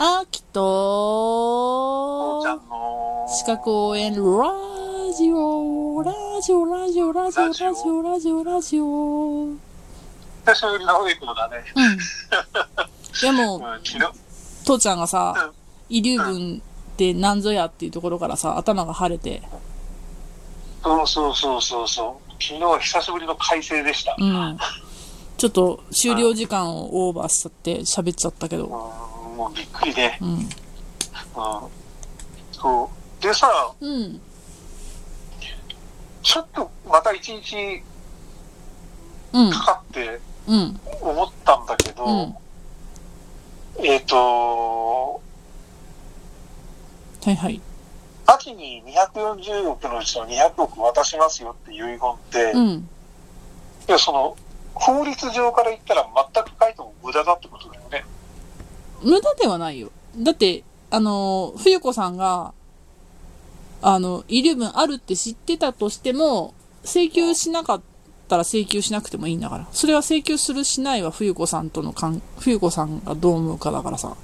秋と父ちゃんの四角応援ラジオ。ラジオラジオラジオラジオ。ラジオラジオ。うん久しぶりのウィークだね。でもうん、昨日、父ちゃんがさうん。遺留分って何ぞやっていうところからさ頭が晴れて。そうそうそうそうそう。昨日は久しぶりの快晴でした。うん。ちょっと終了時間をオーバーしちゃって喋っちゃったけど。うん、もうびっくりね。うんうん。そう。でさ、うんちょっとまた一日うんかかってうん思ったんだけど、うんえっ、と、はいはい秋に240億のうちの200億渡しますよって遺言って、いうんや、その、法律上から言ったら全く書いても無駄だってことだ。無駄ではないよ。だって、あの、冬子さんが、あの、遺留分あるって知ってたとしても、請求しなかったら請求しなくてもいいんだから。それは請求するしないは冬子さんとの関、冬子さんがどう思うかだからさ。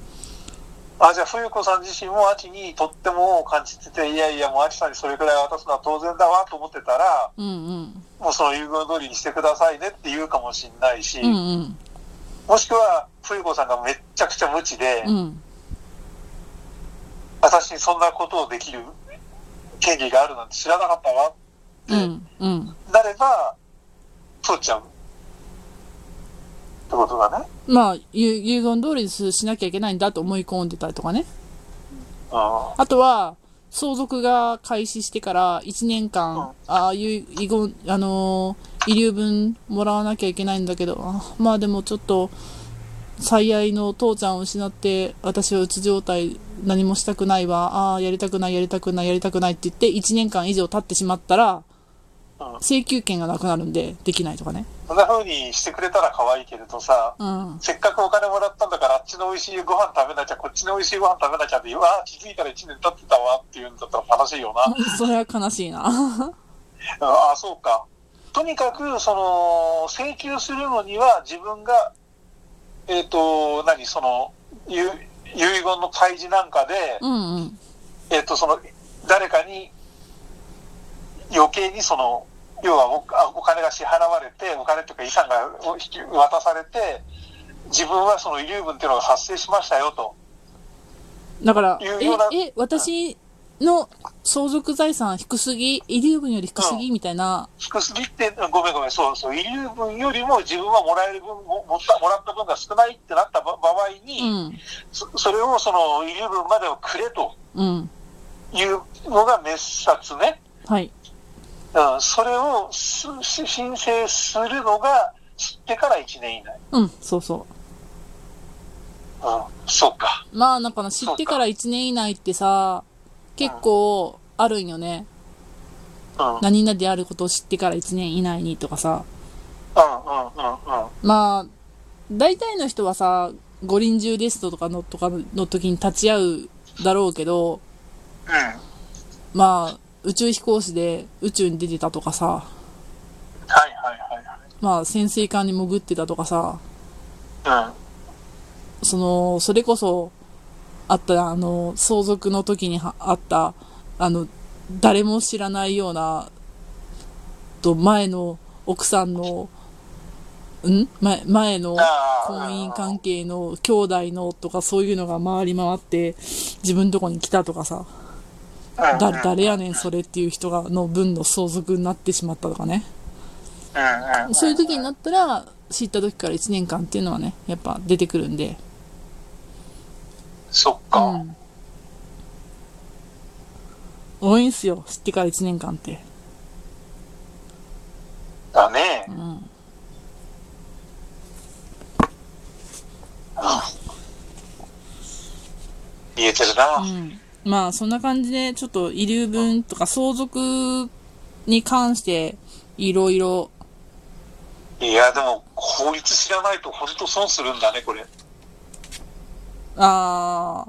あ、じゃあ、冬子さん自身も秋にとっても感じてて、いやいや、もう秋さんにそれくらい渡すのは当然だわと思ってたら、うんうん。もうその遺言通りにしてくださいねって言うかもしんないし、うんうん。もしくは、冬子さんがめっちゃくちゃ無知で、うん。私にそんなことをできる権利があるなんて知らなかったわってうん。うん。なれば、取っちゃう。ってことだね。まあ、遺遺言通りにしなきゃいけないんだと思い込んでたりとかね。うん。あとは、相続が開始してから1年間、うんああいう遺言、あのー遺留分もらわなきゃいけないんだけど、あまあでもちょっと、最愛の父ちゃんを失って、私はうつ状態、何もしたくないわ、ああ、やりたくない、やりたくない、やりたくないって言って、1年間以上経ってしまったら、うん請求権がなくなるんで、できないとかね。そんな風にしてくれたら可愛いけれどさ、うん。せっかくお金もらったんだから、あっちの美味しいご飯食べなきゃ、こっちの美味しいご飯食べなきゃって、うわあ、気づいたら1年経ってたわっていうんだったら悲しいよな。それは悲しいな。ああ、そうか。とにかく、その、請求するのには自分が、えっ、と、何、その、遺遺言の開示なんかで、うんうん。えっ、と、その、誰かに余計にその、要はおあお金が支払われて、お金というか遺産がお引き渡されて、自分はその遺留分っていうのが発生しましたよと。だから、いうようなえ、え、私の相続財産低すぎ遺留分より低すぎみたいな、低すぎって、ごめんごめん、そうそう、遺留分よりも自分はもらえる分、ももったもらった分が少ないってなった場場合に、うん、そそれをその遺留分までをくれとうん、いうのが滅殺ね。はい。うん、それを申請するのが知ってから1年以内。うん、そうそうん、そうか。う。まあ、なんかな、知ってから1年以内ってさ、結構あるんよね。うん、うん、何々であることを知ってから1年以内にとかさ。うん、うん、うん。まあ、大体の人はさ、五輪中ですとかの、とかの時に立ち会うだろうけど、うん。まあ、宇宙飛行士で宇宙に出てたとかさ、はいはいはいまあ、潜水艦に潜ってたとかさ、はい。その、それこそ、あった、あの、相続の時にはあった、あの、誰も知らないような、と、前の奥さんの、ん？前、前の婚姻関係の兄弟のとかそういうのが回り回って、自分のとこに来たとかさ、誰やねんそれっていう人が、の分の相続になってしまったとかね。そういう時になったら、知った時から1年間っていうのはね、やっぱ出てくるんで。そっか。うん。多いんすよ、知ってから1年間って。だねう。ん。見えてるな。うん。まあ、そんな感じで、ちょっと遺留分とか相続に関して、いろいろ、いや、でも、法律知らないと本当損するんだね、これ。あ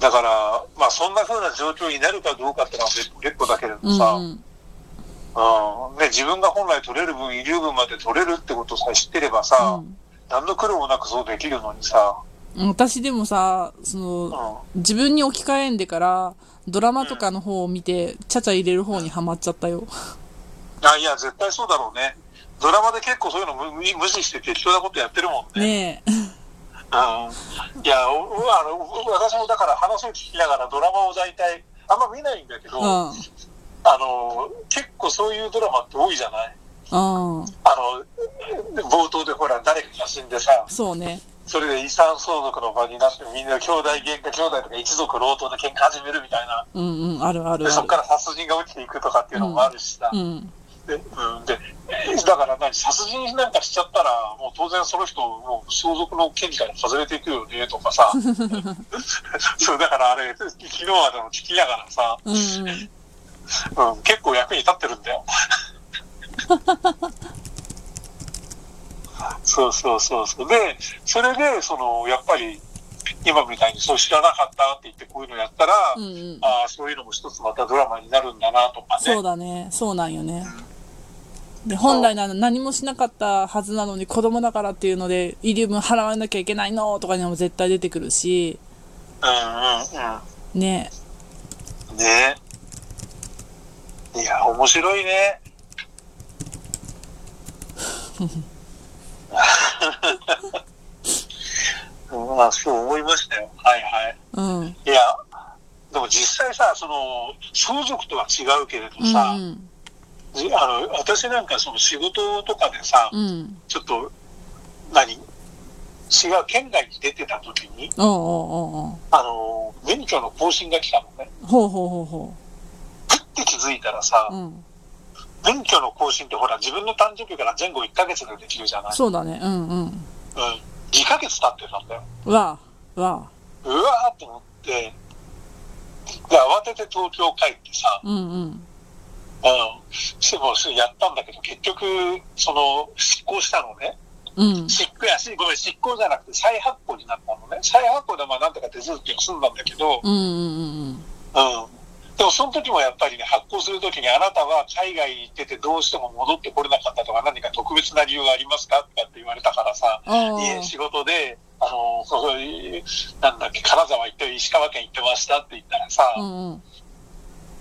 だから、まあ、そんな風な状況になるかどうかってのは別別個だけれどさ、うん。うんね、自分が本来取れる分、遺留分まで取れるってことさえ知ってればさ、うん何の苦労もなくそうできるのにさ、私でもさ、その、自分に置き換えんでから、ドラマとかの方を見て、ちゃちゃ入れる方にはまっちゃったよ。あ、いや、絶対そうだろうね。ドラマで結構そういうの無無無視して適当なことやってるもんね。ねえ。うん。いや、あの、私もだから話を聞きながらドラマを大体、あんま見ないんだけど、うん。うん。あの、結構そういうドラマって多いじゃない？あの、冒頭でほら、誰かが死んでさ、そうね。それで遺産相続の場になって、みんな兄弟喧嘩、兄弟とか一族老頭で喧嘩始めるみたいな。うんうん、あるあるで、そこ。から殺人が起きていくとかっていうのもあるしさ。うん。で、うん、で、えだから何、殺人なんかしちゃったら、もう当然その人、もう相続の権利から外れていくよね、とかさ。そう、だからあれ、昨日はでも聞きながらさ、うんうん。うん、結構役に立ってるんだよ。そうそうそうそう。で、それで、その、やっぱり、今みたいにそう知らなかったって言ってこういうのやったら、うんうん。ああ、そういうのも一つまたドラマになるんだなとかね。そうだね。そうなんよね。で、本来なら何もしなかったはずなのに子供だからっていうので、イリウム払わなきゃいけないのとかにも絶対出てくるし、うんうんうん。ねねいや、面白いね。う んまあ、そう思いましたよ。はいはい。うん。いや、でも実際さ、その、相続とは違うけれどうんさ、うん。じあの、私なんかその仕事とかでさ、うん。ちょっと、何？違う、県外に出てた時に、あの、免許の更新が来たのね。ほうほうほうほふって気づいたらさ、う。うん。免許の更新ってほら、自分の誕生日から前後1ヶ月でできるじゃない？そうだね。うんうん。うん。2ヶ月経ってたんだよ。わあ、わあ。うわーと思って、で、慌てて東京帰ってさ、うんうん。うん。してもすぐやったんだけど、結局、その、執行したのね。うん。執行やし、ごめん、執行じゃなくて再発行になったのね。再発行でまあなんとか手続きが済んだんだけど、うんうんうんうん。でもその時もやっぱりね、発行する時にあなたは海外に行っててどうしても戻ってこれなかったとか何か特別な理由がありますかとかって言われたからさ、いえ、仕事で、あの、そうなんだっけ、金沢行って、石川県行ってましたって言ったらさ、あ。うんうん。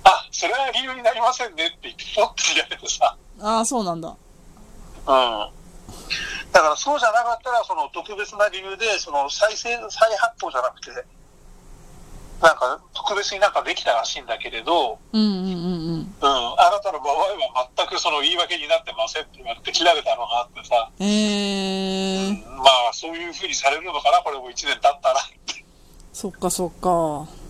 あ、それは理由になりませんねって言って、ポッて言われてさ、ああ、そうなんだ。うん。だからそうじゃなかったら、その特別な理由で、その再生、再発行じゃなくて、なんか特別になんかできたらしいんだけれど、うんうんうんうん。うん、あなたの場合は全くその言い訳になってませんって言われて切られたのがあってさ、えー、まあそういうふうにされるのかな、これも1年経ったらって、そっかそっか。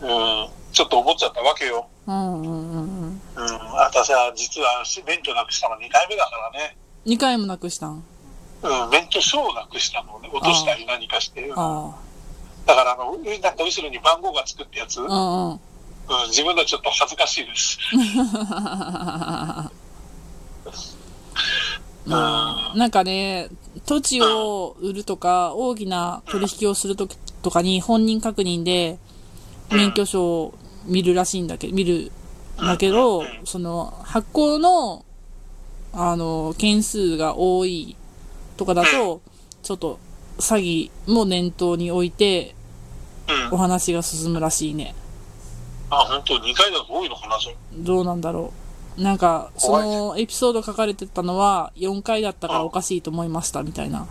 うん、ちょっと思っちゃったわけよ。うんうんうんうん。うん、私は実は免許なくしたの2回目だからね。2回もなくしたん？うん、免許証をなくしたのね。落としたり何かして。うんあだから、あの、なんか後ろに番号がつくってやつ、うん、あ。うんうん。自分のちょっと恥ずかしいです。まあ、なんかね、土地を売るとか、大きな取引をするときとかに本人確認で免許証を見るらしいんだけど、見るんだけど、その発行の、あの、件数が多いとかだと、ちょっと詐欺も念頭に置いてうん。お話が進むらしいね。あ、本当？2回だと多いのかな、それ。どうなんだろう。なんか、そのエピソード書かれてたのは4回だったからおかしいと思いましたみたいな。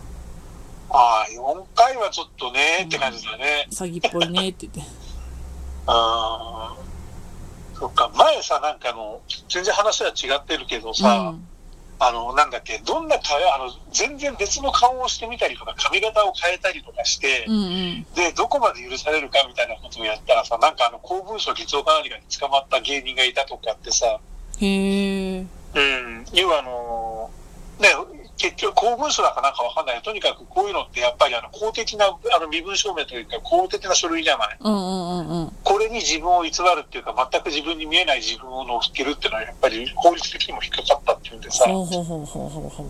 ああ、4回はちょっとね、って感じだね。詐欺っぽいねって言って。あーそっか、前さ、なんかあの、全然話は違ってるけどさ、あの、なんだっけ、どんな顔、あの、全然別の顔をしてみたりとか、髪型を変えたりとかして、うん、うんうん。で、どこまで許されるかみたいなことをやったらさ、なんかあの、公文書偽造か何かに捕まった芸人がいたとかってさ、へえ。うん、要はあの、ね、結局公文書だかなんかわかんないとにかくこういうのってやっぱりあの、公的な、あの、身分証明というか、公的な書類じゃない。うんうんうんうん。これに自分を偽るっていうか、全く自分に見えない自分を乗っけるっていうのは、やっぱり法律的にも引っかかったっていうんでさ、ほ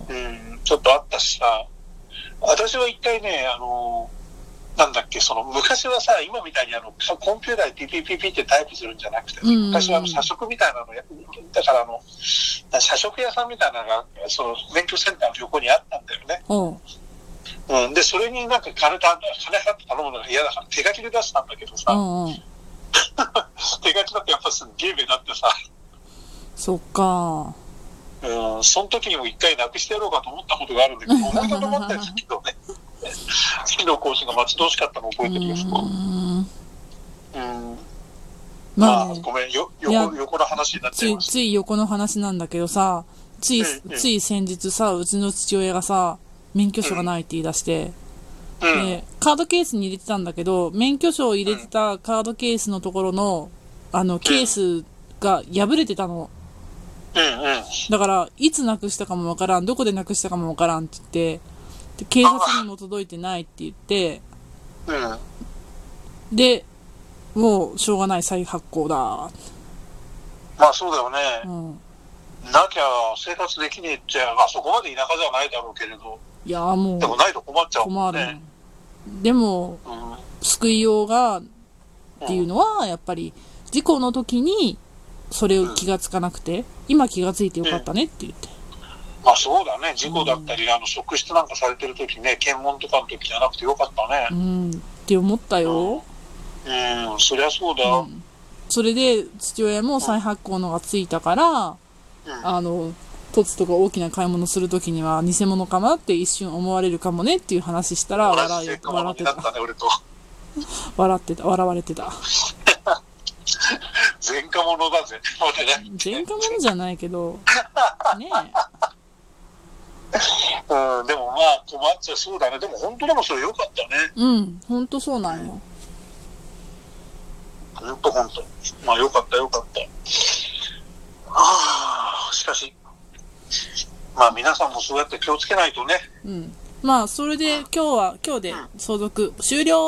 うん、ちょっとあったしさ、私は一回ね、あの、なんだっけ、その昔はさ、今みたいにあの、かコンピューターでピピピピってタイプするんじゃなくて、うんうんうん昔はあの社食みたいなのや、だからあの、社食屋さんみたいなのが、その免許センターの横にあったんだよね。ほうん。で、それになんか金た、金払って頼むのが嫌だから手書きで出したんだけどさ、うんうん。手書きだってやっぱすげえ目だってさ、そっか。うん、その時にも一回なくしてやろうかと思ったことがあるんだけど、思い出止まったんですけどね。次の更新が待ち遠しかったのを覚えてるよ。うーん。うん。まあごめん、よ、横、横の話になっちつい、ゃいましつい横の話なんだけどさ、つい、うんうんつい先日さ、うちの父親がさ、免許証がないって言い出して、た。うん。で、カードケースに入れてたんだけど、免許証を入れてたカードケースのところの、あの、ケースが破れてたの。うんうん。だから、いつなくしたかもわからん、どこでなくしたかもわからんって言って、で警察にも届いてないって言って、うん。で、もう、しょうがない再発行だ。まあそうだよね。うん。なきゃ生活できねえっちゃ、まあそこまで田舎じゃないだろうけれど、いやーもでもないと困っちゃう、困るうもんね。。でも、うん。救いようが、っていうのは、やっぱり、事故の時に、それを気がつかなくて、今気がついてよかったねって言って。まあそうだね。事故だったり、あの、職質なんかされてる時ね、検問とかの時じゃなくてよかったねう。ん、って思ったよ。うん、そりゃそうだ。うん。うん。それで、父親も再発行のがついたから、あの、トツとか大きな買い物するときには偽物かなって一瞬思われるかもねっていう話したら同笑い笑ってた。笑ってた。笑われてた。前科者だぜ。前科者じゃないけど、ねうん、でもまあ困っちゃうそうだね。でも本当でもそれよかったね。え。うん、ほんとそうなんよ。本当本当。まあよかったよかった。はあ、しかし、まあ皆さんもそうやって気をつけないとね。うん。まあ、それで今日は、今日で相続終了